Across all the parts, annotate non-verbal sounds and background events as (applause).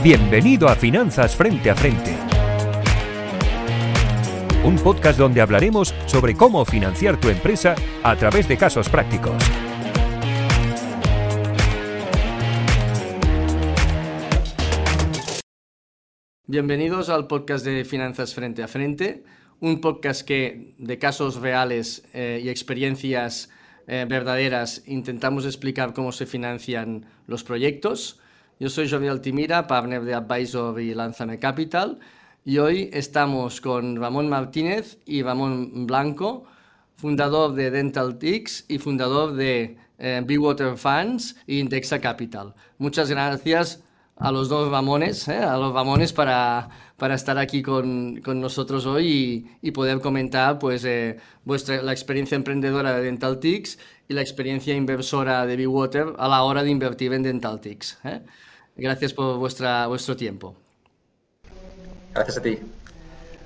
Bienvenido a Finanzas Frente a Frente. Un podcast donde hablaremos sobre cómo financiar tu empresa a través de casos prácticos. Bienvenidos al podcast de Finanzas Frente a Frente, un podcast que de casos reales eh, y experiencias eh, verdaderas intentamos explicar cómo se financian los proyectos. Yo soy Jovial Altimira, partner de Advisor y Lanzame Capital, y hoy estamos con Ramón Martínez y Ramón Blanco, fundador de Dental Tix y fundador de eh, Water Funds e Indexa Capital. Muchas gracias a los dos Ramones, eh, a los Ramones para, para estar aquí con, con nosotros hoy y, y, poder comentar pues, eh, vuestra, la experiencia emprendedora de Dentaltics y la experiencia inversora de Water a la hora de invertir en Dentaltics. ¿eh? Gracias por vuestra, vuestro tiempo. Gracias a ti.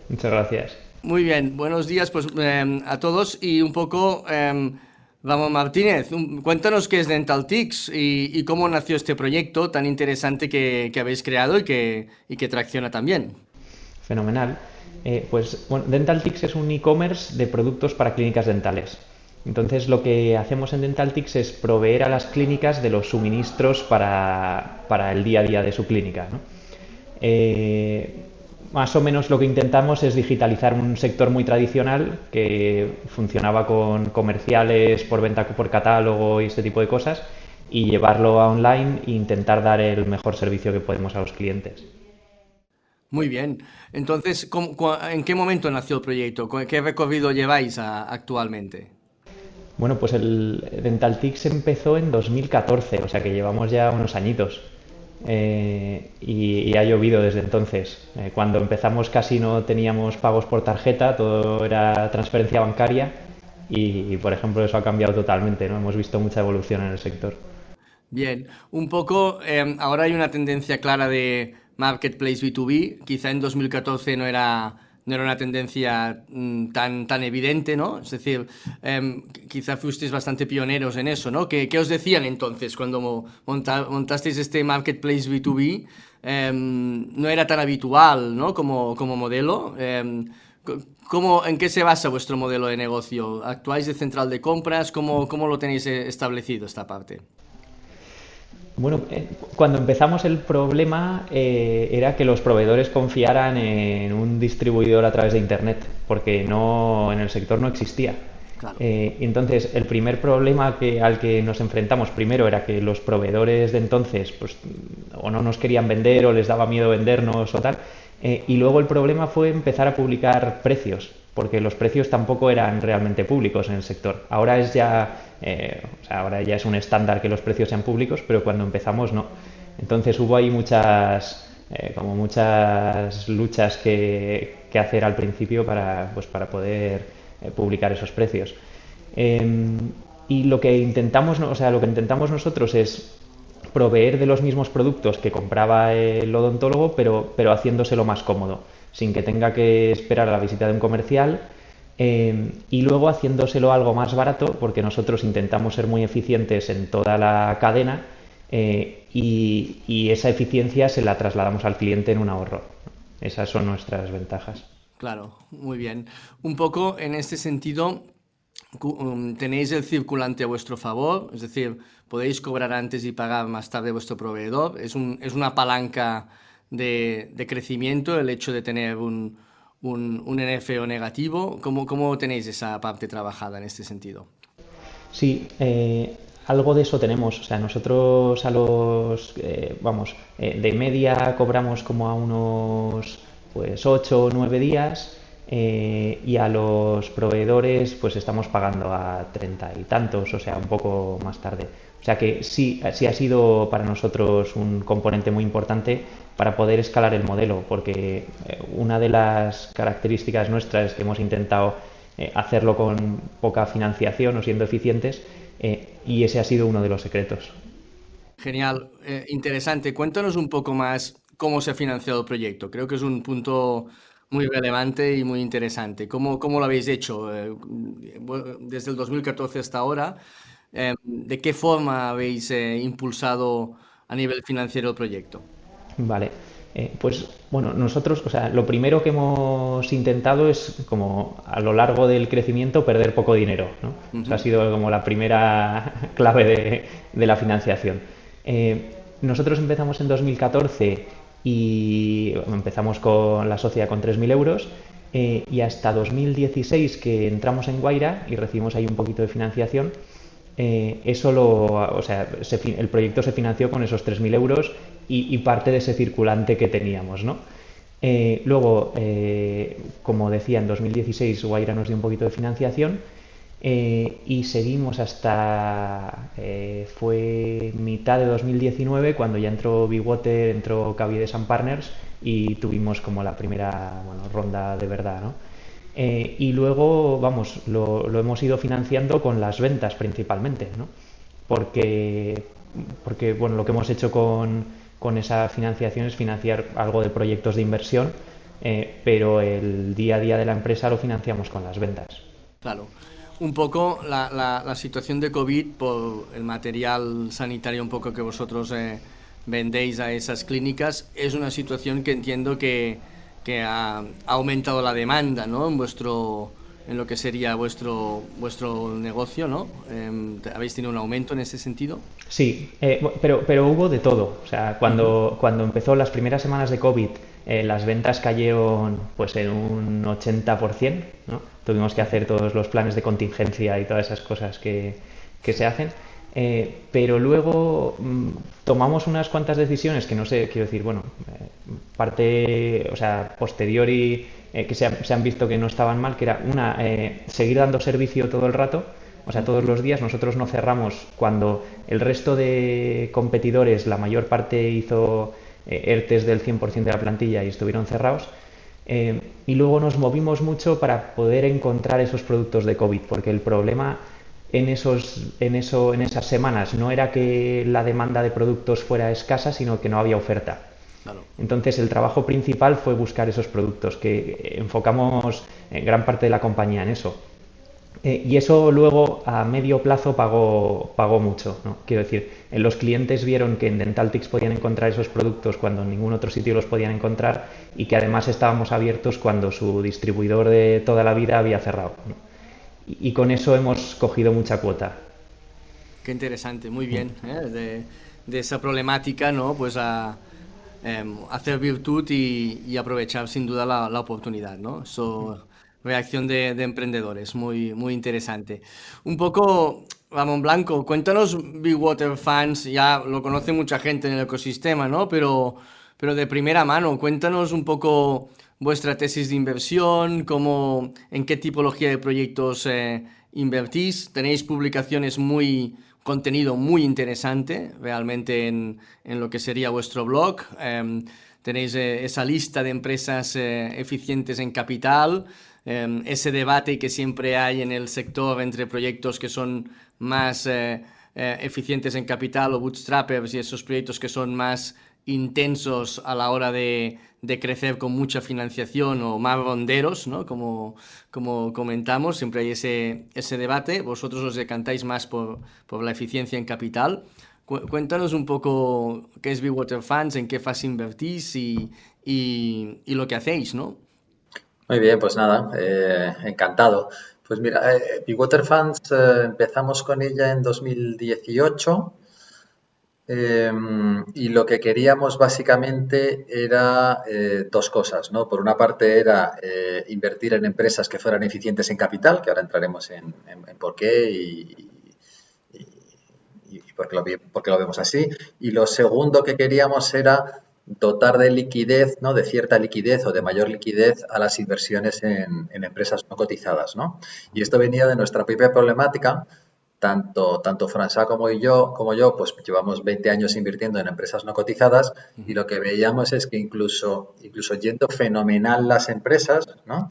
Muchas gracias. Muy bien, buenos días pues, eh, a todos y un poco... Eh, Vamos, Martínez, cuéntanos qué es Dentaltics y, y cómo nació este proyecto tan interesante que, que habéis creado y que, y que, tracciona también. Fenomenal. Eh, pues bueno, Dentaltics es un e-commerce de productos para clínicas dentales. Entonces lo que hacemos en Dentaltics es proveer a las clínicas de los suministros para, para el día a día de su clínica. ¿no? Eh, más o menos lo que intentamos es digitalizar un sector muy tradicional que funcionaba con comerciales por venta por catálogo y este tipo de cosas y llevarlo a online e intentar dar el mejor servicio que podemos a los clientes. Muy bien. Entonces, ¿en qué momento nació el proyecto? ¿Qué recorrido lleváis actualmente? Bueno, pues el Dentaltix empezó en 2014, o sea que llevamos ya unos añitos. Eh, y, ha llovido desde entonces. Eh, cuando empezamos casi no teníamos pagos por tarjeta, todo era transferencia bancaria y, por ejemplo, eso ha cambiado totalmente. ¿no? Hemos visto mucha evolución en el sector. Bien, un poco, eh, ahora hay una tendencia clara de marketplace B2B, quizá en 2014 no era no era una tendencia mm, tan, tan evidente, ¿no? Es decir, eh, quizá fuisteis bastante pioneros en eso, ¿no? ¿Qué, qué os decían entonces cuando monta, montasteis este marketplace B2B? Eh, em, no era tan habitual, ¿no? Como, como modelo. Eh, ¿cómo, ¿En qué se basa vuestro modelo de negocio? ¿Actuáis de central de compras? ¿Cómo, cómo lo tenéis eh, establecido esta parte? Bueno, eh, cuando empezamos el problema eh, era que los proveedores confiaran en un distribuidor a través de Internet, porque no en el sector no existía. Eh, entonces, el primer problema que, al que nos enfrentamos primero era que los proveedores de entonces pues, o no nos querían vender o les daba miedo vendernos o tal. y luego el problema fue empezar a publicar precios, porque los precios tampoco eran realmente públicos en el sector. Ahora es ya eh, o sea, ahora ya es un estándar que los precios sean públicos, pero cuando empezamos no. Entonces hubo ahí muchas, eh, como muchas luchas que, que, hacer al principio para, pues, para poder eh, publicar esos precios. Em, y lo que intentamos, o sea, lo que intentamos nosotros es proveer de los mismos productos que compraba el odontólogo, pero, pero haciéndoselo más cómodo, sin que tenga que esperar a la visita de un comercial Em, y luego haciéndoselo algo más barato, porque nosotros intentamos ser muy eficientes en toda la cadena eh, y, esa eficiencia se la trasladamos al cliente en un ahorro. Esas son nuestras ventajas. Claro, muy bien. Un poco en este sentido, um, tenéis el circulante a vuestro favor, es decir, podéis cobrar antes y pagar más tarde vuestro proveedor. Es, un, es una palanca de, de crecimiento el hecho de tener un, un, un NFO negativo. ¿Cómo, ¿Cómo, tenéis esa parte trabajada en este sentido? Sí, eh, algo de eso tenemos. O sea, nosotros a los, eh, vamos, eh, de media cobramos como a unos pues 8 o 9 días y a los proveedores pues estamos pagando a 30 y tantos, o sea, un poco más tarde. O sea que sí, sí ha sido para nosotros un componente muy importante para poder escalar el modelo, porque eh, una de las características nuestras es que hemos intentado eh, hacerlo con poca financiación o siendo eficientes eh, y ese ha sido uno de los secretos. Genial, interesante. Cuéntanos un poco más cómo se ha financiado el proyecto. Creo que es un punto muy relevante y muy interesante. ¿Cómo, cómo lo habéis hecho desde el 2014 hasta ahora? ¿De qué forma habéis impulsado a nivel financiero el proyecto? Vale. Eh, pues bueno, nosotros, o sea, lo primero que hemos intentado es como a lo largo del crecimiento perder poco dinero, ¿no? ha sido como la primera (laughs) clave de, la financiación. Eh, nosotros empezamos en 2014 y empezamos con la sociedad con 3.000 euros eh, y hasta 2016 que entramos en Guaira y recibimos ahí un poquito de financiación, eh, eso lo, o sea, el proyecto se financió con esos 3.000 euros y, parte de ese circulante que teníamos, ¿no? Eh, luego, como decía, en 2016 Guaira nos dio un poquito de financiación y seguimos hasta, fue mitad de 2019 cuando ya entró Big Water, entró Cavides and Partners y tuvimos como la primera ronda de verdad, ¿no? Eh, y luego, vamos, lo, hemos ido financiando con las ventas principalmente, ¿no? Porque, porque bueno, lo que hemos hecho con, con esa financiación es financiar algo de proyectos de inversión, eh, pero el día a día de la empresa lo financiamos con las ventas. Claro. Un poco la, la, situación de COVID por el material sanitario un poco que vosotros eh, vendéis a esas clínicas, es una situación que entiendo que, que ha, aumentado la demanda ¿no? en vuestro en lo que sería vuestro vuestro negocio, ¿no? Em, ¿Habéis tenido un aumento en ese sentido? Sí, eh, pero, pero hubo de todo. O sea, cuando, cuando empezó las primeras semanas de COVID, eh, las ventas cayeron pues en un 80%, ¿no? Tuvimos que hacer todos los planes de contingencia y todas esas cosas que, que se hacen. Eh, pero luego mm, tomamos unas cuantas decisiones que no sé, quiero decir, bueno, eh, parte, o sea, posteriori eh, que se, han visto que no estaban mal, que era una, seguir dando servicio todo el rato, o sea, todos los días nosotros no cerramos cuando el resto de competidores, la mayor parte hizo ERTES del 100% de la plantilla y estuvieron cerrados. Y luego nos movimos mucho para poder encontrar esos productos de COVID, porque el problema en, esos, en, eso, en esas semanas no era que la demanda de productos fuera escasa, sino que no había oferta. Entonces el trabajo principal fue buscar esos productos, que enfocamos en gran parte de la compañía en eso. Eh, y eso luego a medio plazo pagó, pagó mucho. ¿no? Quiero decir, los clientes vieron que en Dentaltics podían encontrar esos productos cuando en ningún otro sitio los podían encontrar y que además estábamos abiertos cuando su distribuidor de toda la vida había cerrado y con eso hemos cogido mucha cuota. Qué interesante, muy bien. ¿eh? De, esa problemática, ¿no? Pues a em, hacer virtud y, aprovechar sin duda la, oportunidad, ¿no? Eso, reacción de, emprendedores, muy, muy interesante. Un poco, Ramón Blanco, cuéntanos Big Water Fans, ya lo conoce mucha gente en el ecosistema, ¿no? Pero, pero de primera mano, cuéntanos un poco vuestra tesis de inversión, cómo, en qué tipología de proyectos eh, invertís. Tenéis publicaciones muy, contenido muy interesante realmente en, en lo que sería vuestro blog. Em, tenéis eh, esa lista de empresas eh, eficientes en capital, em, ese debate que siempre hay en el sector entre proyectos que son más eficientes en capital o bootstrappers y esos proyectos que son más intensos a la hora de, de crecer con mucha financiación o más ronderos, ¿no? como, como comentamos, siempre hay ese, ese debate. Vosotros os decantáis más por, por la eficiencia en capital. Cuéntanos un poco qué es Big Water Funds, en qué fase invertís y, y, y lo que hacéis, ¿no? Muy bien, pues nada, eh, encantado. Pues mira, eh, Water Funds eh, empezamos con ella en 2018 Em, y lo que queríamos básicamente era eh, dos cosas, ¿no? Por una parte era invertir en empresas que fueran eficientes en capital, que ahora entraremos en, por qué y, por, qué lo, por, qué lo, vemos así. Y lo segundo que queríamos era dotar de liquidez, ¿no? De cierta liquidez o de mayor liquidez a las inversiones en, en empresas no cotizadas, ¿no? Y esto venía de nuestra propia problemática tanto, tanto François como yo, como yo, pues llevamos 20 años invirtiendo en empresas no cotizadas y lo que veíamos es que incluso, incluso yendo fenomenal las empresas, ¿no?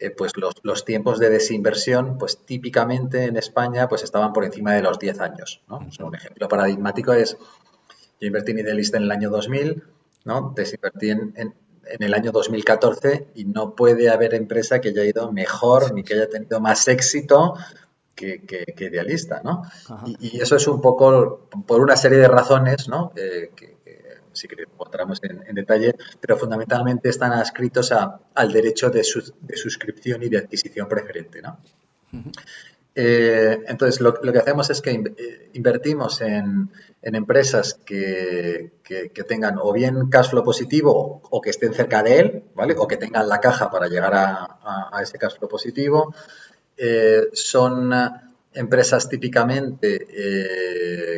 Eh, pues los, los, tiempos de desinversión, pues típicamente en España, pues estaban por encima de los 10 años, ¿no? un ejemplo paradigmático es, yo invertí en Idealista en el año 2000, ¿no? Desinvertí en, en, en el año 2014 y no puede haber empresa que haya ido mejor ni que haya tenido más éxito que, idealista, ¿no? Y, eso es un poco por una serie de razones, ¿no? que, si queremos encontramos en, detalle, pero fundamentalmente están adscritos al derecho de, suscripción y de adquisición preferente, ¿no? Eh, entonces, lo, que hacemos es que eh, invertimos en, empresas que, tengan o bien cash flow positivo o que estén cerca de él, ¿vale? O que tengan la caja para llegar a, ese cash flow positivo. Eh, son empresas típicamente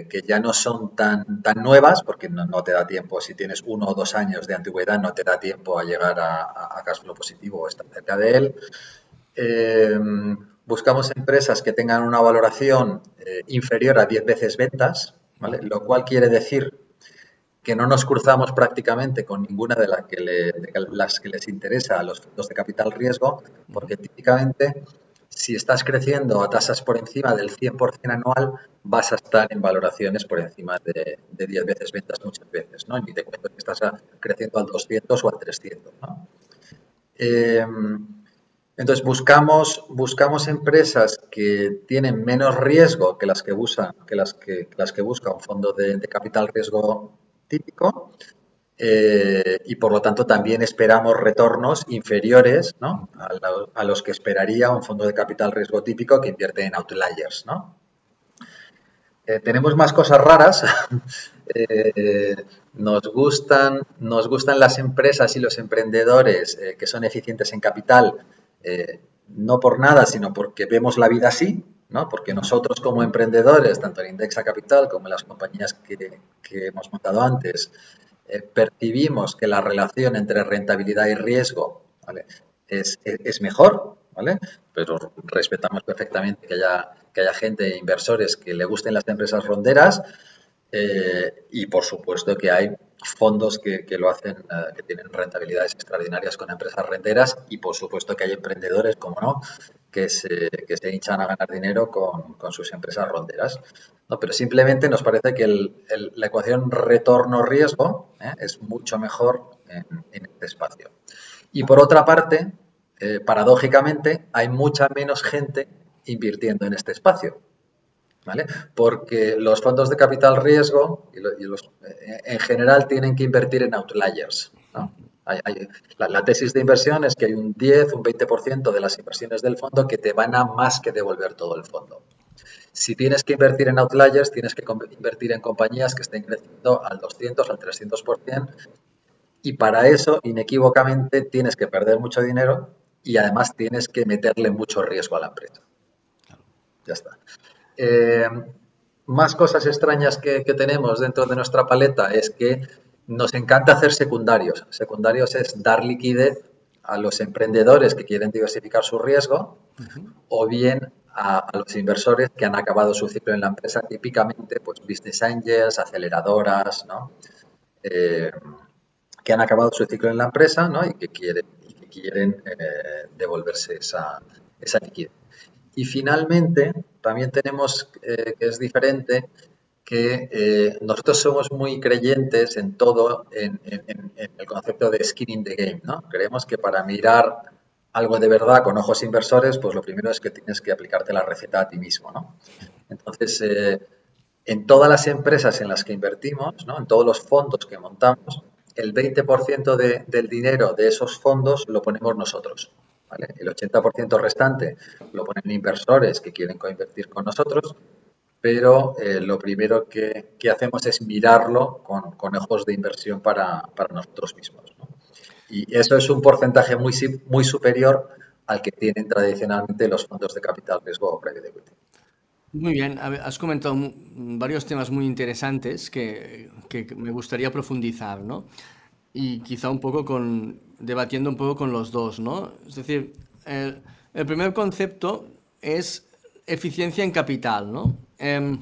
que ya no son tan, tan nuevas, porque no, te da tiempo, si tienes uno o dos años de antigüedad, no te da tiempo a llegar a, a cash flow positivo o estar cerca de él buscamos empresas que tengan una valoración eh, inferior a 10 veces ventas, lo cual quiere decir que no nos cruzamos prácticamente con ninguna de, las que les interesa a los fondos de capital riesgo, porque típicamente si estás creciendo a tasas por encima del 100% anual, vas a estar en valoraciones por encima de, 10 veces ventas muchas veces, ¿no? Ni te cuento que estás creciendo al 200 o al 300, ¿no? Eh, entonces buscamos, buscamos empresas que tienen menos riesgo que las que, que las que, las que busca un fondo de, capital riesgo típico eh, y por lo tanto también esperamos retornos inferiores a, los que esperaría un fondo de capital riesgo típico que invierte en outliers. Eh, tenemos más cosas raras. (laughs) Eh, nos, gustan, nos gustan las empresas y los emprendedores que son eficientes en capital eh, no por nada, sino porque vemos la vida así, ¿no? porque nosotros como emprendedores, tanto en Indexa Capital como en las compañías que, hemos montado antes, eh, percibimos que la relación entre rentabilidad y riesgo es, mejor, ¿vale? pero respetamos perfectamente que haya, que haya gente, inversores, que le gusten las empresas ronderas eh, y por supuesto que hay fondos que, lo hacen, eh, que tienen rentabilidades extraordinarias con empresas renteras y por supuesto que hay emprendedores, como no, que se, que se hinchan a ganar dinero con, sus empresas ronderas. No, pero simplemente nos parece que la ecuación retorno-riesgo eh, es mucho mejor en, este espacio. Y por otra parte, eh, paradójicamente, hay mucha menos gente invirtiendo en este espacio. Porque los fondos de capital riesgo y, los, eh, en general tienen que invertir en outliers. la, tesis de inversión es que hay un 10, un 20% de las inversiones del fondo que te van a más que devolver todo el fondo. Si tienes que invertir en outliers, tienes que invertir en compañías que estén creciendo al 200, al 300%, y para eso, inequívocamente, tienes que perder mucho dinero y además tienes que meterle mucho riesgo a la empresa. Ya está. Eh, más cosas extrañas que, tenemos dentro de nuestra paleta es que nos encanta hacer secundarios. Secundarios es dar liquidez a los emprendedores que quieren diversificar su riesgo o bien a, los inversores que han acabado su ciclo en la empresa, típicamente pues business angels, aceleradoras, ¿no? Eh, que han acabado su ciclo en la empresa ¿no? y que quieren, que quieren eh, devolverse esa, esa liquidez. Y finalmente, también tenemos eh, que es diferente que eh, nosotros somos muy creyentes en todo, en, el concepto de skin in the game, ¿no? Creemos que para mirar algo de verdad con ojos inversores, pues lo primero es que tienes que aplicarte la receta a ti mismo, ¿no? Entonces, eh, en todas las empresas en las que invertimos, ¿no? en todos los fondos que montamos, el 20% del dinero de esos fondos lo ponemos nosotros. El 80% restante lo ponen inversores que quieren coinvertir con nosotros, pero eh, lo primero que, hacemos es mirarlo con, ojos de inversión para, nosotros mismos. Y eso es un porcentaje muy, muy superior al que tienen tradicionalmente los fondos de capital riesgo o private equity. Muy bien, has comentado varios temas muy interesantes que, que me gustaría profundizar, ¿no? Y quizá un poco con, debatiendo un poco con los dos, ¿no? Es decir, el, primer concepto es eficiencia en capital, ¿no? Em,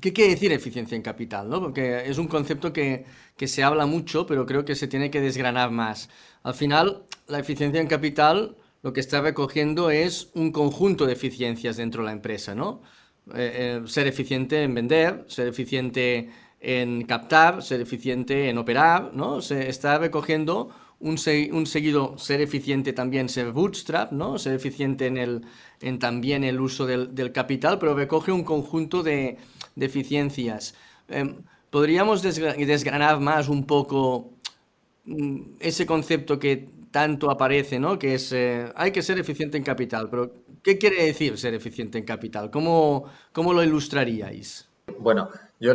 ¿Qué quiere decir eficiencia en capital? ¿no? Porque es un concepto que, que, se habla mucho, pero creo que se tiene que desgranar más. Al final, la eficiencia en capital lo que está recogiendo es un conjunto de eficiencias dentro de la empresa, ¿no? Eh, eh, ser eficiente en vender, ser eficiente en captar, ser eficiente en operar, ¿no? Se está recogiendo un, seguido ser eficiente también, ser bootstrap, ¿no? Ser eficiente en, el, en también el uso del, del capital, pero recoge un conjunto de, de eficiencias. Em, ¿Podríamos desgranar más un poco mm, ese concepto que tanto aparece, ¿no? Que es, eh, hay que ser eficiente en capital, pero ¿qué quiere decir ser eficiente en capital? ¿Cómo, cómo lo ilustraríais? Bueno, yo,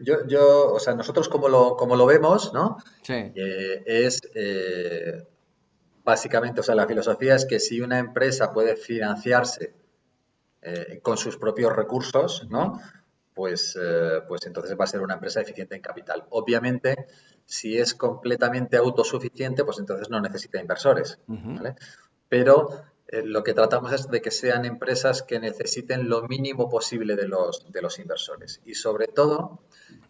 yo, yo, o sea, nosotros como lo, como lo vemos, ¿no? Sí. Eh, es eh, básicamente, o sea, la filosofía es que si una empresa puede financiarse con sus propios recursos, ¿no? Pues, pues entonces va a ser una empresa eficiente en capital. Obviamente, si es completamente autosuficiente, pues entonces no necesita inversores. Pero eh, lo que tratamos es de que sean empresas que necesiten lo mínimo posible de los, de los inversores. Y sobre todo,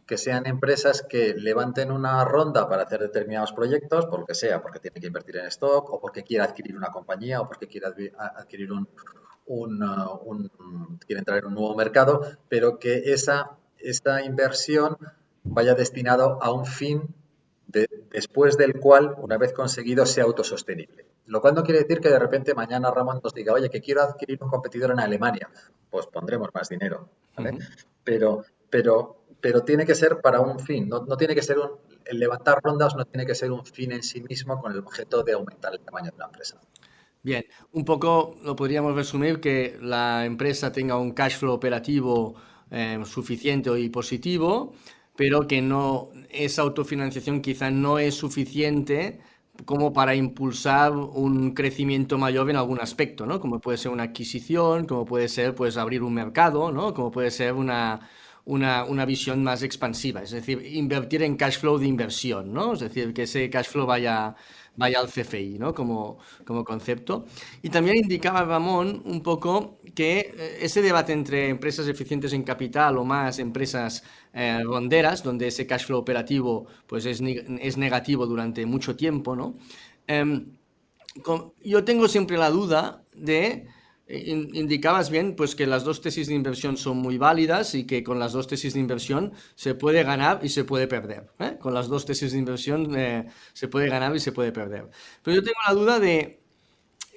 que sean empresas que levanten una ronda para hacer determinados proyectos, por lo que sea, porque tiene que invertir en stock, o porque quiere adquirir una compañía, o porque quiere adquirir un, un, uh, un quiere entrar en un nuevo mercado, pero que esa, esta inversión vaya destinado a un fin después del cual, una vez conseguido, sea autosostenible. Lo cual no quiere decir que de repente mañana Ramón nos diga, oye, que quiero adquirir un competidor en Alemania. Pues pondremos más dinero. pero, pero, pero tiene que ser para un fin. No, tiene que ser un, el levantar rondas no tiene que ser un fin en sí mismo con el objeto de aumentar el tamaño de la empresa. Bien, un poco lo podríamos resumir que la empresa tenga un cash flow operativo eh, suficiente y positivo pero que no, esa autofinanciación quizá no es suficiente como para impulsar un crecimiento mayor en algún aspecto, ¿no? Como puede ser una adquisición, como puede ser pues abrir un mercado, ¿no? Como puede ser una, una, una, visión más expansiva, es decir, invertir en cash flow de inversión, ¿no? Es decir, que ese cash flow vaya, vaya al CFI, ¿no? Como, como concepto. Y también indicaba Ramón un poco que eh, ese debate entre empresas eficientes en capital o más empresas eh, ronderas, donde ese cash flow operativo pues es, es negativo durante mucho tiempo, ¿no? Em, yo tengo siempre la duda de indicabas bien pues que las dos tesis de inversión son muy válidas y que con las dos tesis de inversión se puede ganar y se puede perder. ¿eh? Con las dos tesis de inversión eh, se puede ganar y se puede perder. Pero yo tengo la duda de,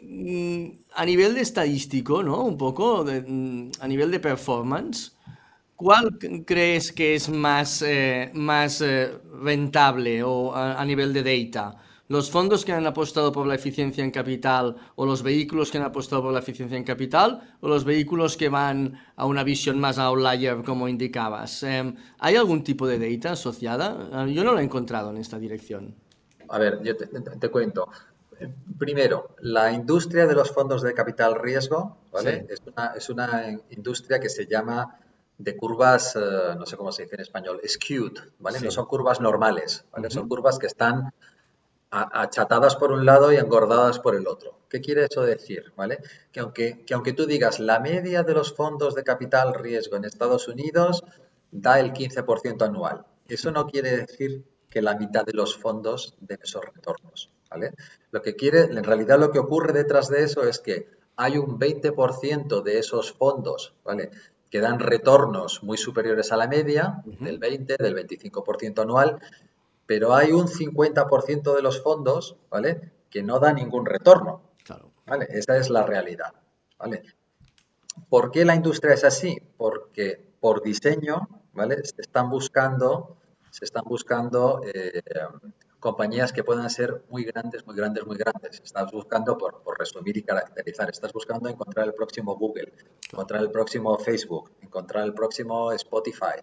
mm, a nivel de estadístico, ¿no? Un poco, mm, a nivel de performance, ¿cuál crees que es más, más rentable o a nivel de data? Los fondos que han apostado por la eficiencia en capital o los vehículos que han apostado por la eficiencia en capital o los vehículos que van a una visión más outlier como indicabas. Em, ¿Hay algún tipo de data asociada? Ah, yo no lo he encontrado en esta dirección. A ver, yo te, cuento. Primero, la industria de los fondos de capital riesgo es, una, industria que se llama de curvas, eh, no sé cómo se dice en español, skewed, ¿vale? No son curvas normales, Son curvas que están achatadas por un lado y engordadas por el otro. ¿Qué quiere eso decir? ¿Vale? Que, aunque, que aunque tú digas la media de los fondos de capital riesgo en Estados Unidos da el 15% anual, eso no quiere decir que la mitad de los fondos den esos retornos. ¿vale? Lo que quiere, en realidad lo que ocurre detrás de eso es que hay un 20% de esos fondos, ¿vale? que dan retornos muy superiores a la media, del 20, del 25% anual, pero hay un 50% de los fondos, ¿vale? Que no da ningún retorno. Claro. ¿Vale? Esa es la realidad, ¿vale? ¿Por qué la industria es así? Porque por diseño, ¿vale? Se están buscando, se están buscando eh, compañías que puedan ser muy grandes, muy grandes, muy grandes. Estás buscando, por, por, resumir y caracterizar, estás buscando encontrar el próximo Google, encontrar el próximo Facebook, encontrar el próximo Spotify,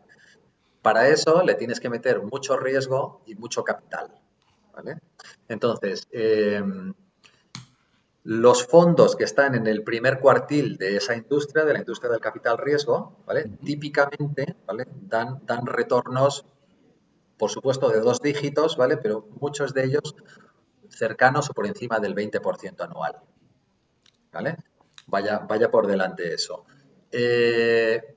para eso le tienes que meter mucho riesgo y mucho capital. Entonces, em, los fondos que están en el primer cuartil de esa industria, de la industria del capital riesgo, ¿vale? típicamente Dan, dan retornos, por supuesto, de dos dígitos, ¿vale? pero muchos de ellos cercanos o por encima del 20% anual. ¿vale? Vaya, vaya por delante eso. Eh,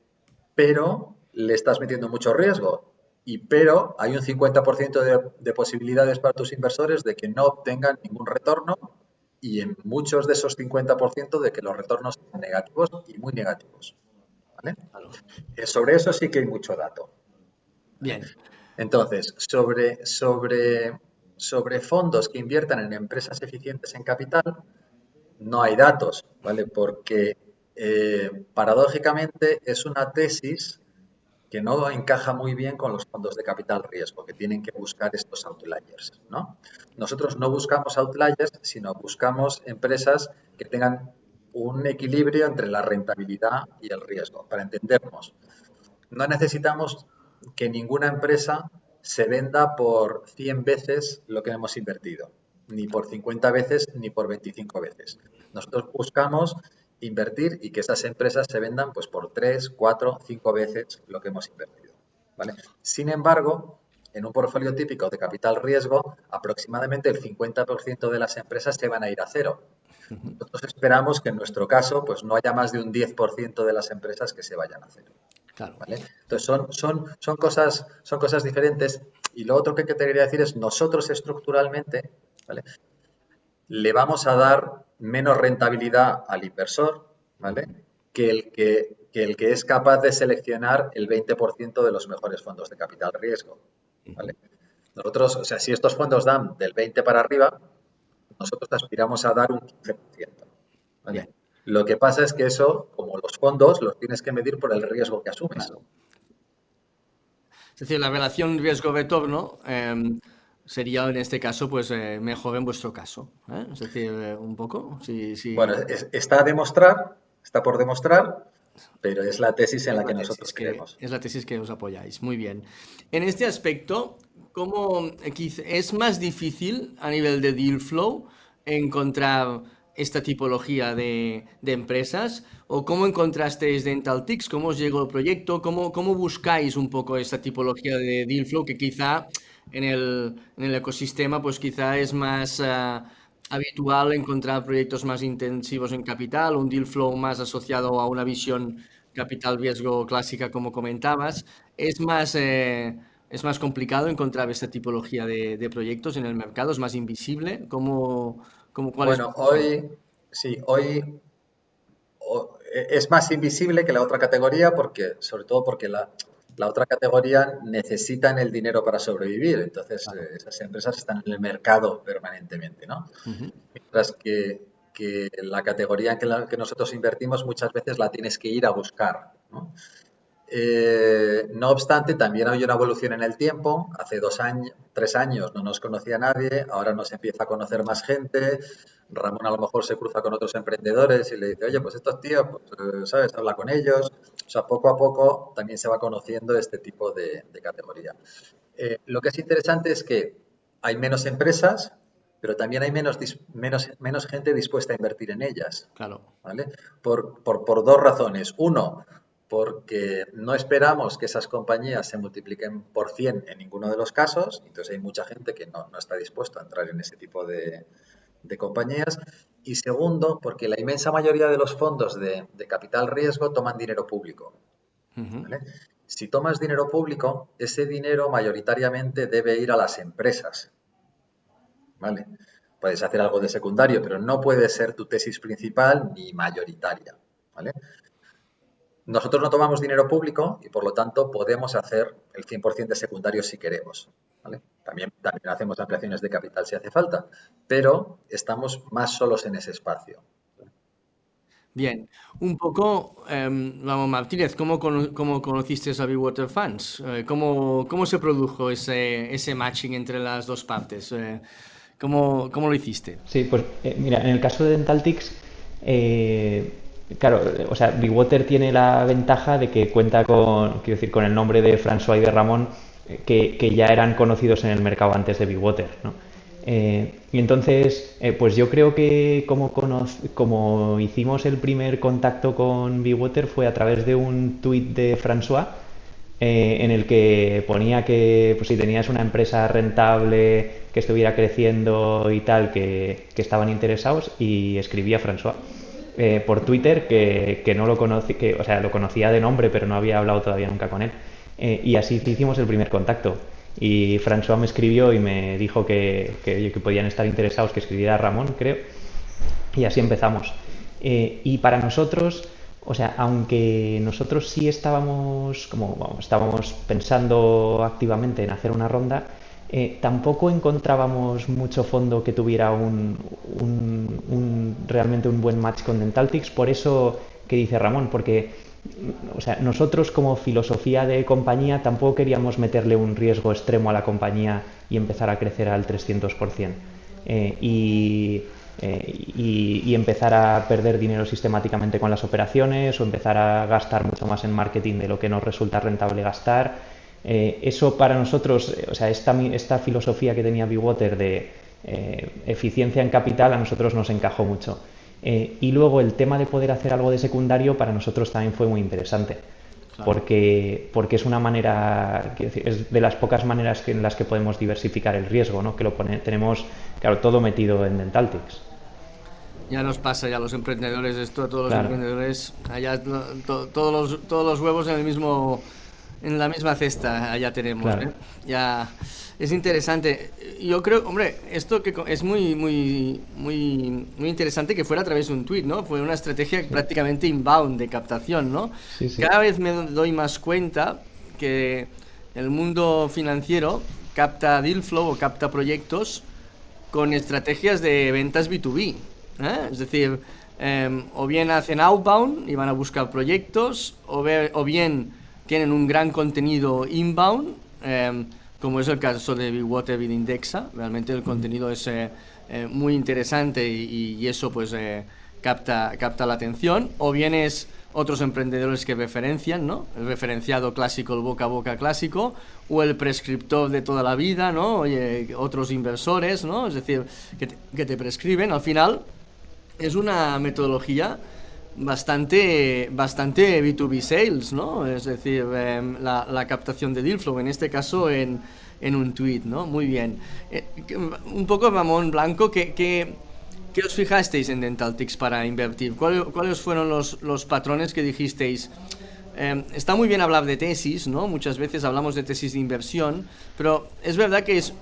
pero le estás metiendo mucho riesgo. Y pero hay un 50% de, posibilidades para tus inversores de que no obtengan ningún retorno y en muchos de esos 50% de que los retornos sean negativos y muy negativos. ¿vale? Eh, sobre eso sí que hay mucho dato. Bien. Entonces, sobre, sobre, sobre fondos que inviertan en empresas eficientes en capital, no hay datos, ¿vale? Porque eh, paradójicamente es una tesis que no encaja muy bien con los fondos de capital riesgo, que tienen que buscar estos outliers, ¿no? Nosotros no buscamos outliers, sino buscamos empresas que tengan un equilibrio entre la rentabilidad y el riesgo, para entendernos. No necesitamos que ninguna empresa se venda por 100 veces lo que hemos invertido, ni por 50 veces ni por 25 veces. Nosotros buscamos invertir y que esas empresas se vendan pues por 3, 4, 5 veces lo que hemos invertido. ¿vale? Sin embargo, en un portfolio típico de capital riesgo, aproximadamente el 50% de las empresas se van a ir a cero. Nosotros esperamos que en nuestro caso pues no haya más de un 10% de las empresas que se vayan a cero. Entonces son, son, son, cosas, son cosas diferentes. Y lo otro que te quería decir es, nosotros estructuralmente le vamos a dar menos rentabilidad al inversor ¿vale? que, el que, el que es capaz de seleccionar el 20% de los mejores fondos de capital riesgo. ¿vale? Nosotros, o sea, si estos fondos dan del 20 para arriba, nosotros aspiramos a dar un 15%. ¿vale? Lo que pasa es que eso, como los fondos, los tienes que medir por el riesgo que asumes. Es decir, la relación riesgo-retorno em, sería en este caso pues eh, mejor en vuestro caso. ¿eh? Es decir, eh, un poco. Bueno, está a demostrar, está por demostrar, pero es la tesis en la, que nosotros creemos. Es la tesis que os apoyáis. Muy bien. En este aspecto, ¿cómo es más difícil a nivel de deal flow encontrar esta tipología de, empresas? ¿O cómo encontrasteis Dentaltics? ¿Cómo os llegó el proyecto? ¿Cómo, ¿Cómo buscáis un poco esta tipología de deal flow que quizá en el, en el ecosistema pues quizá es más eh, habitual encontrar proyectos más intensivos en capital, un deal flow más asociado a una visión capital riesgo clásica como comentabas? ¿Es más... Eh, ¿Es más complicado encontrar esta tipología de, proyectos en el mercado? ¿Es más invisible? ¿Cómo, bueno, hoy, sí, hoy es más invisible que la otra categoría porque, sobre todo porque la, otra categoría necesitan el dinero para sobrevivir. Entonces, eh, esas empresas están en el mercado permanentemente, ¿no? Mientras que, la categoría en que, la, que, nosotros invertimos muchas veces la tienes que ir a buscar, ¿no? Eh, no obstante, también hay una evolución en el tiempo. Hace dos años, tres años no nos conocía nadie, ahora nos empieza a conocer más gente. Ramón a lo mejor se cruza con otros emprendedores y le dice, oye, pues estos tíos, pues, eh, ¿sabes? Habla con ellos. O sea, poco a poco también se va conociendo este tipo de, categoría. Eh, lo que es interesante es que hay menos empresas, pero también hay menos, menos, menos gente dispuesta a invertir en ellas. Claro. ¿vale? Por, por, por dos razones. Uno, porque no esperamos que esas compañías se multipliquen por 100 en ninguno de los casos, entonces hay mucha gente que no, está dispuesta a entrar en ese tipo de, compañías. Y segundo, porque la inmensa mayoría de los fondos de, capital riesgo toman dinero público. Si tomas dinero público, ese dinero mayoritariamente debe ir a las empresas. ¿Vale? Puedes hacer algo de secundario, pero no puede ser tu tesis principal ni mayoritaria. ¿vale? Nosotros no tomamos dinero público y por lo tanto podemos hacer el 100% de secundario si queremos. También, también hacemos ampliaciones de capital si hace falta, pero estamos más solos en ese espacio. Bien, un poco, em, vamos Martínez, ¿cómo, cómo conociste a Big Water Funds? Eh, ¿cómo, ¿cómo, se produjo ese, ese, matching entre las dos partes? Eh, ¿cómo, ¿cómo, lo hiciste? Sí, pues eh, mira, en el caso de Dentaltics, Claro, o sea, Big Water tiene la ventaja de que cuenta con, quiero decir, con el nombre de François y de Ramón, que, que ya eran conocidos en el mercado antes de Big Water, ¿no? Eh, y entonces, eh, pues yo creo que como, como hicimos el primer contacto con Big Water fue a través de un tuit de François eh, en el que ponía que pues, si tenías una empresa rentable que estuviera creciendo y tal, que, que estaban interesados y escribía François. Eh, por Twitter que, no lo conocí, que, o sea, lo conocía de nombre, pero no había hablado todavía nunca con él. Eh, y así hicimos el primer contacto. Y François me escribió y me dijo que, que, podían estar interesados, que escribiera Ramón, creo. Y así empezamos. Eh, y para nosotros, O sea, aunque nosotros sí estábamos, como estábamos pensando activamente en hacer una ronda, eh, tampoco encontrábamos mucho fondo que tuviera un, realmente un buen match con Dentaltics. Por eso que dice Ramón, porque o sea, nosotros como filosofía de compañía tampoco queríamos meterle un riesgo extremo a la compañía y empezar a crecer al 300%. Eh, y eh, y, empezar a perder dinero sistemáticamente con las operaciones o empezar a gastar mucho más en marketing de lo que nos resulta rentable gastar. Eh, eso para nosotros, eh, o sea, esta, esta filosofía que tenía Water de eficiencia en capital a nosotros nos encajó mucho. y luego el tema de poder hacer algo de secundario para nosotros también fue muy interesante. Porque, porque es una manera, es de las pocas maneras en las que podemos diversificar el riesgo, ¿no? que lo tenemos, claro, todo metido en Dentaltics. Ya nos pasa ya a los emprendedores esto, a todos los emprendedores, allá todos, los, todos los huevos en el mismo en la misma cesta allá tenemos. ¿eh? Ya es interesante. Yo creo, hombre, esto que es muy muy muy muy interesante que fuera a través de un tweet, ¿no? Fue una estrategia prácticamente inbound de captación, ¿no? Cada vez me doy más cuenta que el mundo financiero capta deal flow o capta proyectos con estrategias de ventas B2B. ¿eh? Es decir, em, o bien hacen outbound y van a buscar proyectos, o, o bien tienen un gran contenido inbound, em, como es el caso de Big Indexa. Realmente el contenido es eh, eh, muy interesante y, eso pues capta, capta la atención. O bien es otros emprendedores que referencian, ¿no? El referenciado clásico, el boca a boca clásico, o el prescriptor de toda la vida, ¿no? Oye, otros inversores, ¿no? Es decir, que que te prescriben. Al final, es una metodología bastante, bastante B2B sales, ¿no? Es decir, em, la, captación de deal flow, en este caso en, un tweet, ¿no? Muy bien. Eh, un poco, Ramón Blanco, ¿qué, qué, os fijasteis en Dentaltics para invertir? ¿Cuáles fueron los, los patrones que dijisteis? Em, está muy bien hablar de tesis, ¿no? Muchas veces hablamos de tesis de inversión, pero es verdad que es, eh,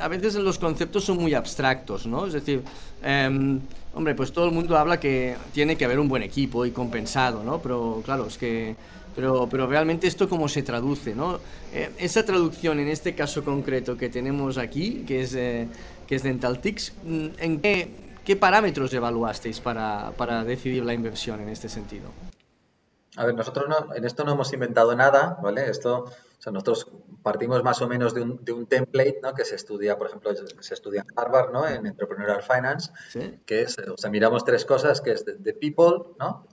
a veces los conceptos son muy abstractos, ¿no? Es decir, em, Hombre, pues todo el mundo habla que tiene que haber un buen equipo y compensado, ¿no? Pero claro, es que... Pero, pero realmente esto cómo se traduce, ¿no? Eh, esa traducción en este caso concreto que tenemos aquí, que es, eh, que es mm, ¿en qué, qué parámetros evaluasteis para, para decidir la inversión en este sentido? A ver, nosotros no, en esto no hemos inventado nada, ¿vale? Esto, sea, nosotros partimos más o menos de un, de un, template, ¿no? Que se estudia, por ejemplo, se estudia en Harvard, ¿no? En Entrepreneurial Finance, que es, o sea, miramos tres cosas, que es de, people, ¿no?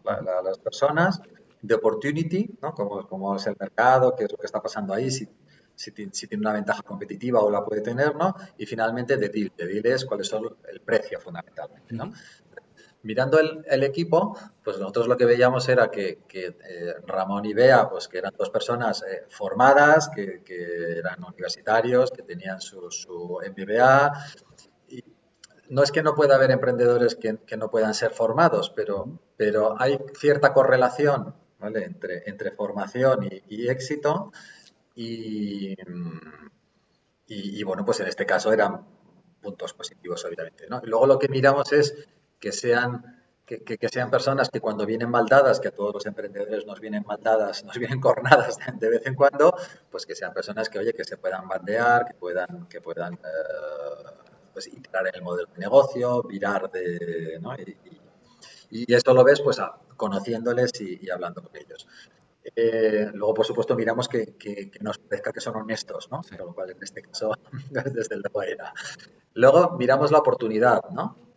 las personas, de opportunity, ¿no? Como, como, es el mercado, qué es lo que está pasando ahí, si, si, si, tiene una ventaja competitiva o la puede tener, ¿no? Y finalmente de deal. De deal es cuál es el precio fundamentalmente, ¿no? Mirando el, equipo, pues nosotros lo que veíamos era que, eh, Ramón y Bea, pues que eran dos personas eh, formadas, que, eran universitarios, que tenían su, MBA. Y no es que no pueda haber emprendedores que, no puedan ser formados, pero, pero hay cierta correlación entre, entre formación y, éxito. Y, bueno, pues en este caso eran puntos positivos, obviamente. Luego lo que miramos es que sean, que, sean personas que cuando vienen maldadas, que a todos los emprendedores nos vienen maldadas, nos vienen (laughs) cornadas de, vez en cuando, pues que sean personas que, oye, que se puedan bandear, que puedan, que puedan eh, pues, entrar en el modelo de negocio, virar de... ¿no? Y, eso lo ves pues conociéndoles y, hablando con ellos. Eh, luego, por supuesto, miramos que, nos parezca que son honestos, ¿no? lo cual en este caso, (laughs) desde luego era. Luego miramos la oportunidad, ¿no?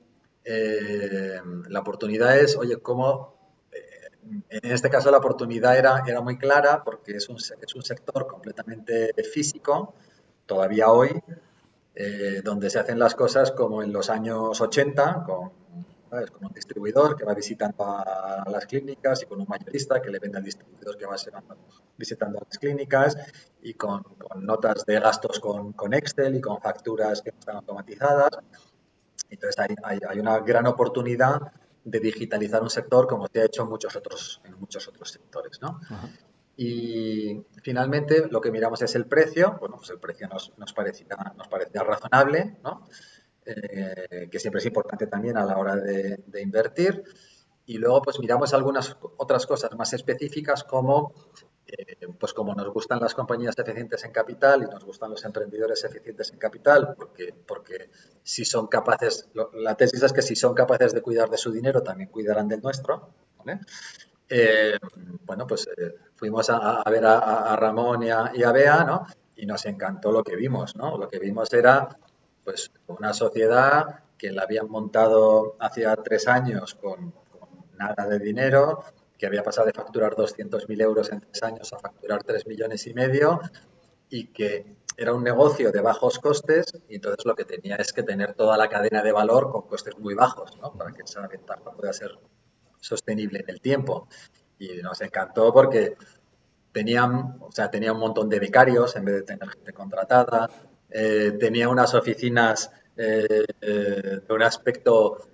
Eh, la oportunidad es, oye, ¿cómo? Eh, en este caso la oportunidad era, era muy clara porque es un, es un sector completamente físico, todavía hoy, eh, donde se hacen las cosas como en los años 80, con, con, un distribuidor que va visitando a las clínicas y con un mayorista que le vende al distribuidor que va visitando a las clínicas y con, con notas de gastos con, con, Excel y con facturas que están automatizadas. Entonces hay, hay, una gran oportunidad de digitalizar un sector como se ha hecho en muchos otros, en muchos otros sectores. ¿no? Y finalmente lo que miramos es el precio. Bueno, pues el precio nos, nos, parecía, nos parecía razonable, ¿no? Eh, que siempre es importante también a la hora de, invertir. Y luego pues miramos algunas otras cosas más específicas como eh, pues como nos gustan las compañías eficientes en capital y nos gustan los emprendedores eficientes en capital, porque, porque si son capaces, la tesis es que si son capaces de cuidar de su dinero, también cuidarán del nuestro. Eh, bueno, pues eh, fuimos a, ver a, Ramón y a, y a Bea, ¿no? Y nos encantó lo que vimos, ¿no? Lo que vimos era pues una sociedad que la habían montado hacía tres años con, con nada de dinero, que había pasado de facturar 200.000 euros en tres años a facturar 3 millones y medio y que era un negocio de bajos costes y entonces lo que tenía es que tener toda la cadena de valor con costes muy bajos ¿no? para que esa ventaja pueda ser sostenible en el tiempo. Y nos encantó porque tenían, o sea, tenía un montón de becarios en vez de tener gente contratada, eh, tenía unas oficinas eh, eh, de un aspecto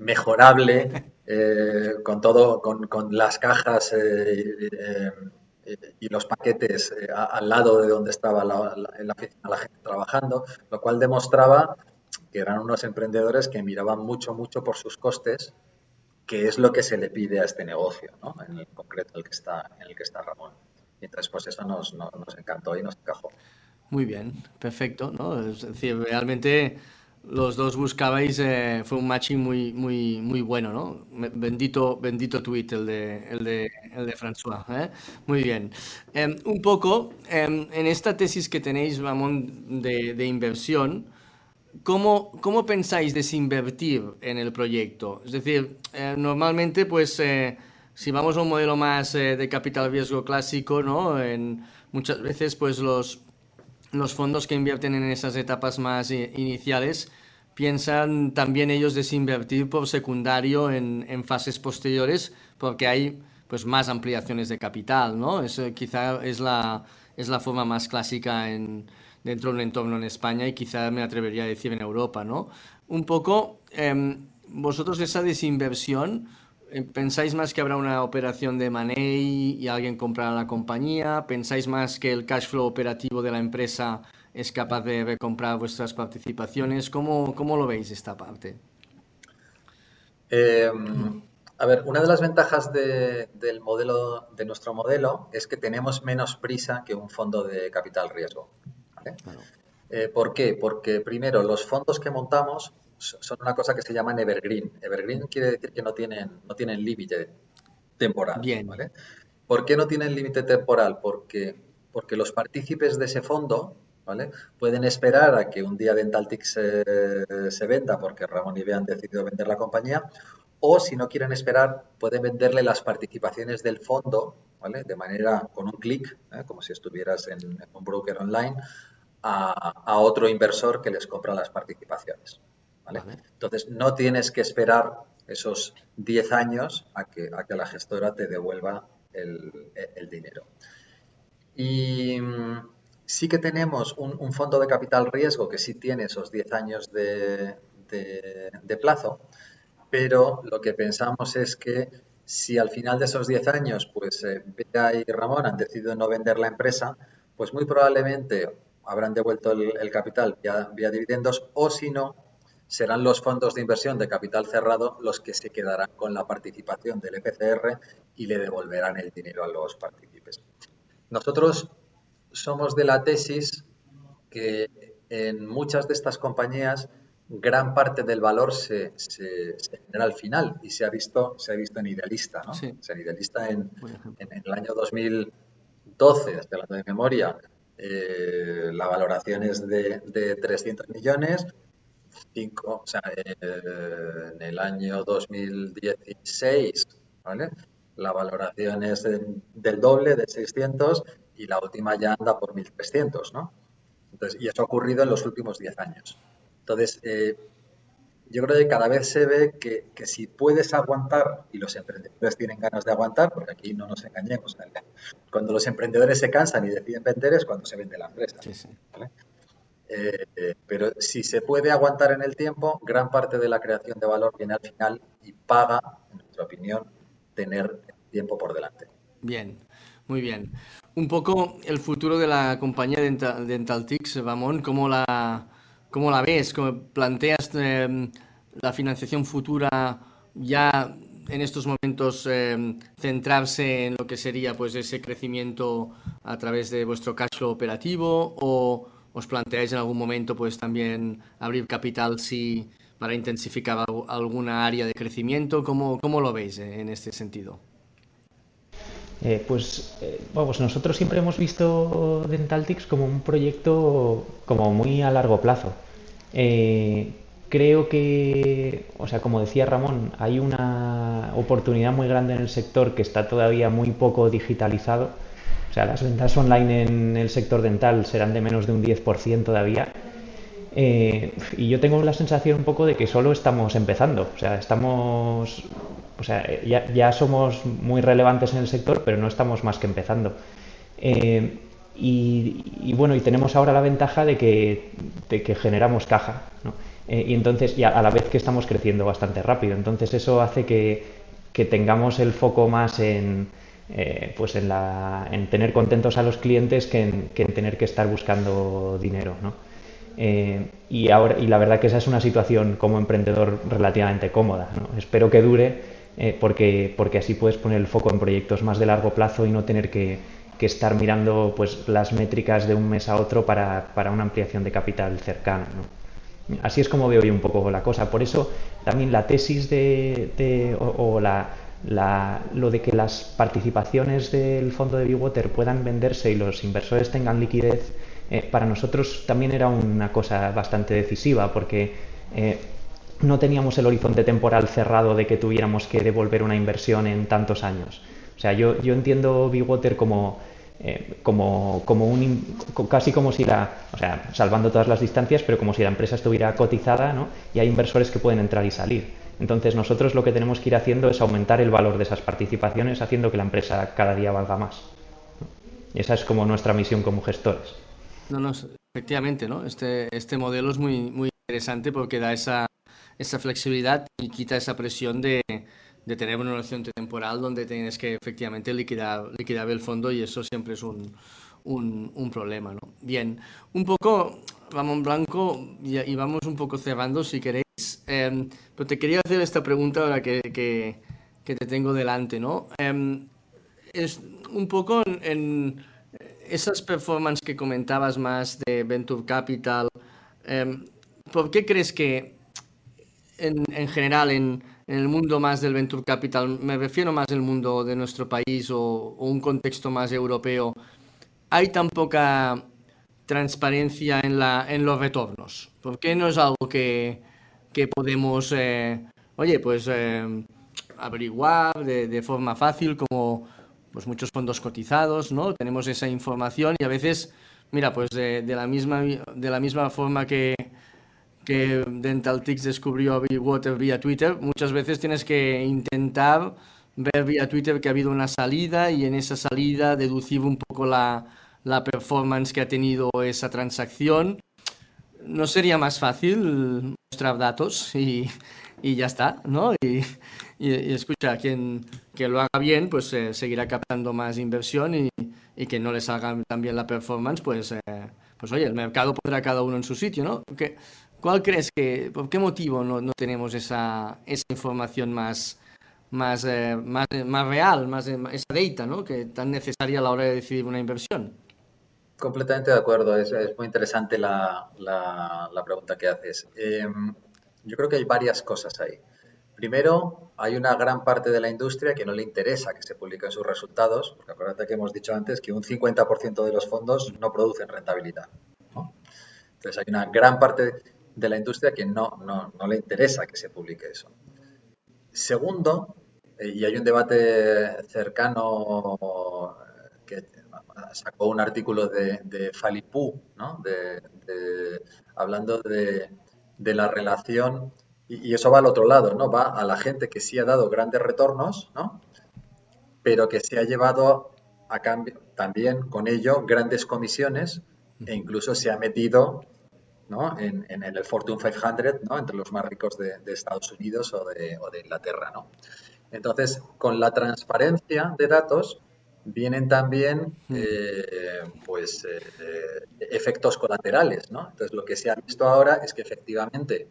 mejorable, eh, con todo, con, con las cajas eh, eh, y los paquetes al lado de donde estaba la, gente trabajando, lo cual demostraba que eran unos emprendedores que miraban mucho, mucho por sus costes, que es lo que se le pide a este negocio, ¿no? en el concreto el que está, en el que está Ramón. Y entonces, pues eso nos, nos, nos encantó y nos encajó. Muy bien, perfecto, ¿no? Es decir, realmente los dos buscabais, eh, fue un matching muy, muy, muy bueno, ¿no? Bendito, bendito tweet el de, el de, el de François. ¿eh? Muy bien. Em, un poco, em, en esta tesis que tenéis, Ramón, de, de inversión, ¿cómo, ¿cómo, pensáis desinvertir en el proyecto? Es decir, eh, normalmente, pues, eh, si vamos a un modelo más de capital riesgo clásico, ¿no? En, muchas veces, pues, los los fondos que invierten en esas etapas más iniciales piensan también ellos desinvertir por secundario en, fases posteriores porque hay pues más ampliaciones de capital, ¿no? Eso quizá es la, es la forma más clásica en, dentro de un entorno en España y quizá me atrevería a decir en Europa, ¿no? Un poco, eh, vosotros esa desinversión, eh, ¿Pensáis más que habrá una operación de money y alguien comprará la compañía? ¿Pensáis más que el cash flow operativo de la empresa es capaz de recomprar vuestras participaciones? ¿Cómo, cómo lo veis esta parte? Eh, a ver, una de las ventajas de, del modelo, de nuestro modelo es que tenemos menos prisa que un fondo de capital riesgo. ¿vale? Claro. Eh, ¿Por qué? Porque primero, los fondos que montamos son una cosa que se llaman evergreen. Evergreen quiere decir que no tienen, no tienen límite temporal. Bien. ¿vale? ¿Por qué no tienen límite temporal? Porque, porque los partícipes de ese fondo ¿vale? pueden esperar a que un día Dentaltic se, se venda porque Ramón y Bea han decidido vender la compañía o si no quieren esperar pueden venderle las participaciones del fondo ¿vale? de manera con un clic, ¿eh? como si estuvieras en, en, un broker online, a, a otro inversor que les compra las participaciones. ¿Vale? Entonces, no tienes que esperar esos 10 años a que, a que la gestora te devuelva el, el dinero. Y mm, sí que tenemos un, un, fondo de capital riesgo que sí tiene esos 10 años de, de, de, plazo, pero lo que pensamos es que si al final de esos 10 años, pues eh, Bea y Ramón han decidido no vender la empresa, pues muy probablemente habrán devuelto el, el capital vía, vía dividendos o si no, serán los fondos de inversión de capital cerrado los que se quedarán con la participación del EPCR y le devolverán el dinero a los partícipes. Nosotros somos de la tesis que en muchas de estas compañías gran parte del valor se, se, se, genera al final y se ha visto, se ha visto en Idealista. ¿no? Sí. en Idealista en, en, en, el año 2012, estoy hablando de memoria, eh, la valoración es de, de 300 millones, o sea, eh, en el año 2016, ¿vale? La valoración es de, del doble, de 600, y la última ya anda por 1.300, ¿no? Entonces, y eso ha ocurrido en los últimos 10 años. Entonces, eh, yo creo que cada vez se ve que, que, si puedes aguantar, y los emprendedores tienen ganas de aguantar, porque aquí no nos engañemos, cuando los emprendedores se cansan y deciden vender es cuando se vende la empresa. Sí, sí. Eh, pero si se puede aguantar en el tiempo, gran parte de la creación de valor viene al final y paga, en nuestra opinión, tener tiempo por delante. Bien, muy bien. Un poco el futuro de la compañía Dental, Dentaltix, Ramón, ¿cómo la, cómo la ves? ¿Cómo planteas eh, la financiación futura ya en estos momentos em, centrarse en lo que sería pues ese crecimiento a través de vuestro cash flow operativo o os planteáis en algún momento pues también abrir capital si para intensificar alguna área de crecimiento? ¿Cómo, cómo lo veis eh, en este sentido? Eh, pues vamos, eh, nosotros siempre hemos visto Dentaltics como un proyecto como muy a largo plazo. creo que, o sea, como decía Ramón, hay una oportunidad muy grande en el sector que está todavía muy poco digitalizado. O sea, las ventas online en el sector dental serán de menos de un 10% todavía eh, y yo tengo la sensación un poco de que solo estamos empezando. O sea, estamos. O sea, ya, somos muy relevantes en el sector, pero no estamos más que empezando. Eh, y, bueno, y tenemos ahora la ventaja de que, que generamos caja. Eh, y entonces, y a, la vez que estamos creciendo bastante rápido. Entonces, eso hace que, tengamos el foco más en. Pues en, la, en tener contentos a los clientes que en, que en tener que estar buscando dinero. ¿no? Eh, y, ahora, y la verdad que esa es una situación como emprendedor relativamente cómoda. Espero que dure eh, porque, porque así puedes poner el foco en proyectos más de largo plazo y no tener que, que estar mirando pues, las métricas de un mes a otro para, para una ampliación de capital cercana. Así es como veo yo un poco la cosa. Por eso también la tesis de, o, la, la, lo de que las participaciones del fondo de Water puedan venderse y los inversores tengan liquidez eh, para nosotros también era una cosa bastante decisiva porque eh, no teníamos el horizonte temporal cerrado de que tuviéramos que devolver una inversión en tantos años. O sea, yo, yo entiendo Bigwater como, eh, como, como un, casi como si la, o sea, salvando todas las distancias, pero como si la empresa estuviera cotizada ¿no? y hay inversores que pueden entrar y salir. Entonces nosotros lo que tenemos que ir haciendo es aumentar el valor de esas participaciones haciendo que la empresa cada día valga más. Y esa es como nuestra misión como gestores. No, no, efectivamente, ¿no? Este, este modelo es muy, muy interesante porque da esa, esa flexibilidad y quita esa presión de, de tener una horizonte temporal donde tienes que efectivamente liquidar, liquidar el fondo y eso siempre es un, un, problema, ¿no? Bien, un poco, vamos en blanco y, vamos un poco cerrando si queréis, em, pero te quería hacer esta pregunta ahora que, que, que te tengo delante, ¿no? Em, es un poco en esas performances que comentabas más de Venture Capital, em, ¿por qué crees que en, general en, el mundo más del Venture Capital, me refiero más al mundo de nuestro país o, un contexto más europeo, hay tan poca transparencia en, la, en los retornos? ¿Por qué no es algo que, que podemos, eh, oye, pues em, averiguar de, de forma fácil como pues muchos fondos cotizados, ¿no? Tenemos esa información y a veces, mira, pues de, la, misma, de la misma forma que, que DentalTix descubrió a Water vía Twitter, muchas veces tienes que intentar ver vía Twitter que ha habido una salida y en esa salida deducir un poco la, la performance que ha tenido esa transacción. ¿No sería más fácil mostrar datos y, y ya está, ¿no? Y, y, escucha, quien que lo haga bien, pues eh, seguirá captando más inversión y, y, que no les haga tan bien la performance, pues, eh, pues oye, el mercado pondrá cada uno en su sitio, ¿no? ¿Qué, ¿Cuál crees que, por qué motivo no, no tenemos esa, esa información más, más, eh, más, más, real, más, esa data, ¿no? Que tan necesaria a la hora de decidir una inversión? Completamente de acuerdo, es, es muy interesante la, la, la, pregunta que haces. Em, yo creo que hay varias cosas ahí. Primero, hay una gran parte de la industria que no le interesa que se publiquen sus resultados, porque acuérdate que hemos dicho antes que un 50% de los fondos no producen rentabilidad. Entonces, hay una gran parte de la industria que no, no, no le interesa que se publique eso. Segundo, eh, y hay un debate cercano que sacó un artículo de, de Falipú, ¿no? de, hablando de, de la relación y, eso va al otro lado, ¿no? Va a la gente que sí ha dado grandes retornos, ¿no? Pero que se ha llevado a cambio también con ello grandes comisiones e incluso se ha metido ¿no? en, el Fortune 500, ¿no? entre los más ricos de, Estados Unidos o de, Inglaterra. ¿no? Entonces, con la transparencia de datos vienen también eh, pues, eh, efectos colaterales. ¿no? Entonces, lo que se ha visto ahora es que efectivamente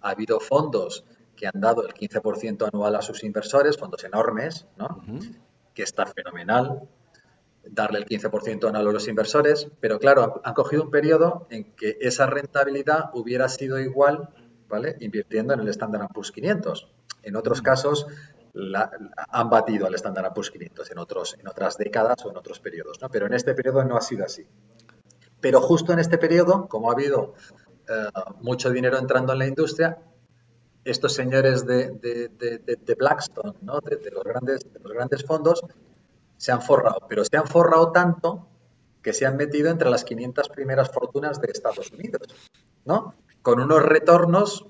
ha habido fondos que han dado el 15% anual a sus inversores, fondos enormes, ¿no? que está fenomenal darle el 15% anual a los inversores, pero claro, han cogido un periodo en que esa rentabilidad hubiera sido igual, ¿vale? Invirtiendo en el Standard Poor's 500. En otros casos, han batido al Standard Poor's 500 en, otros, en otras décadas o en otros periodos, ¿no? Pero en este periodo no ha sido así. Pero justo en este periodo, como ha habido eh, mucho dinero entrando en la industria, estos señores de, Blackstone, ¿no? de, los grandes, de los grandes fondos, se han forrado. Pero se han forrado tanto que se han metido entre las 500 primeras fortunas de Estados Unidos, ¿no? Con unos retornos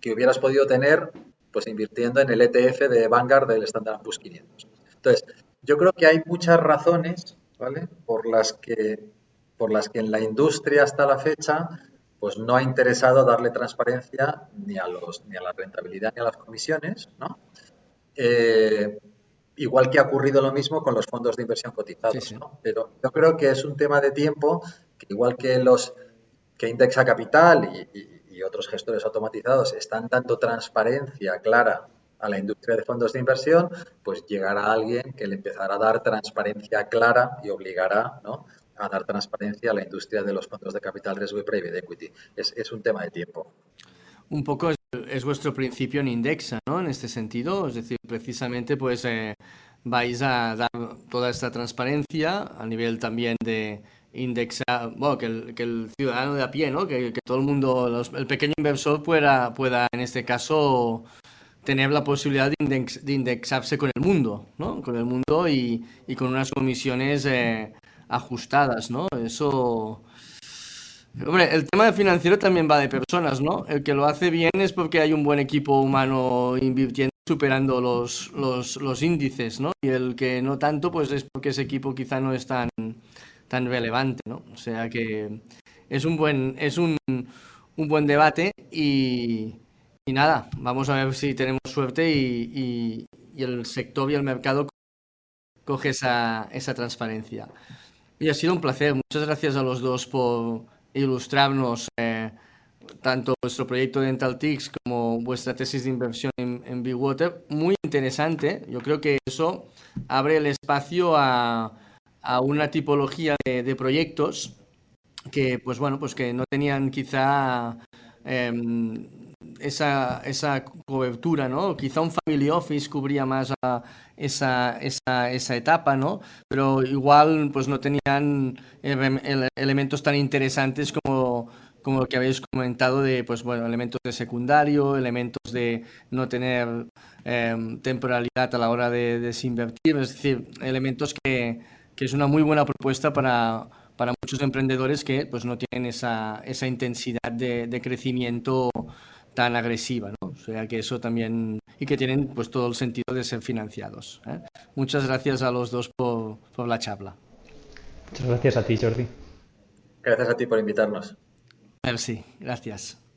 que hubieras podido tener pues invirtiendo en el ETF de Vanguard del Standard Poor's 500. Entonces, yo creo que hay muchas razones, ¿vale? Por las que por las que en la industria hasta la fecha pues no ha interesado darle transparencia ni a los ni a la rentabilidad ni a las comisiones, ¿no? Eh, igual que ha ocurrido lo mismo con los fondos de inversión cotizados, ¿no? Pero yo creo que es un tema de tiempo que igual que los que indexa capital y otros gestores automatizados están dando transparencia clara a la industria de fondos de inversión, pues llegará alguien que le empezará a dar transparencia clara y obligará a dar transparencia a la industria de los fondos de capital riesgo y private equity. Es, un tema de tiempo. Un poco es, vuestro principio en Indexa, ¿no? En este sentido, es decir, precisamente pues eh, vais a dar toda esta transparencia a nivel también de indexar, bueno, que el, que el, ciudadano de a pie, ¿no? Que, que todo el mundo, el pequeño inversor pueda, pueda, en este caso, tener la posibilidad de, de indexarse con el mundo, ¿no? Con el mundo y, y con unas comisiones eh, ajustadas, ¿no? Eso... Hombre, el tema financiero también va de personas, ¿no? El que lo hace bien es porque hay un buen equipo humano invirtiendo, superando los, los, los índices, ¿no? Y el que no tanto, pues es porque ese equipo quizá no es tan tan relevante, ¿no? O sea que es un buen, es un, un buen debate y, y, nada, vamos a ver si tenemos suerte y, y, el sector y el mercado coge esa, esa transparencia. Y ha sido un placer. Muchas gracias a los dos por ilustrarnos eh, tanto vuestro proyecto Dental Tics como vuestra tesis de inversión en, en Big Water. Muy interesante. Yo creo que eso abre el espacio a a una tipología de, proyectos que, pues bueno, pues que no tenían quizá em, esa, esa, cobertura, ¿no? Quizá un family office cubría más esa, esa, esa, etapa, ¿no? Pero igual, pues no tenían elementos tan interesantes como como lo que habéis comentado de pues bueno elementos de secundario elementos de no tener em, temporalidad a la hora de desinvertir es decir elementos que que es una muy buena propuesta para, para muchos emprendedores que pues, no tienen esa, esa intensidad de, de, crecimiento tan agresiva. ¿no? O sea que eso también, y que tienen pues, todo el sentido de ser financiados. ¿eh? Muchas gracias a los dos por, por la charla. Muchas gracias a ti, Jordi. Gracias a ti por invitarnos. Merci, gracias.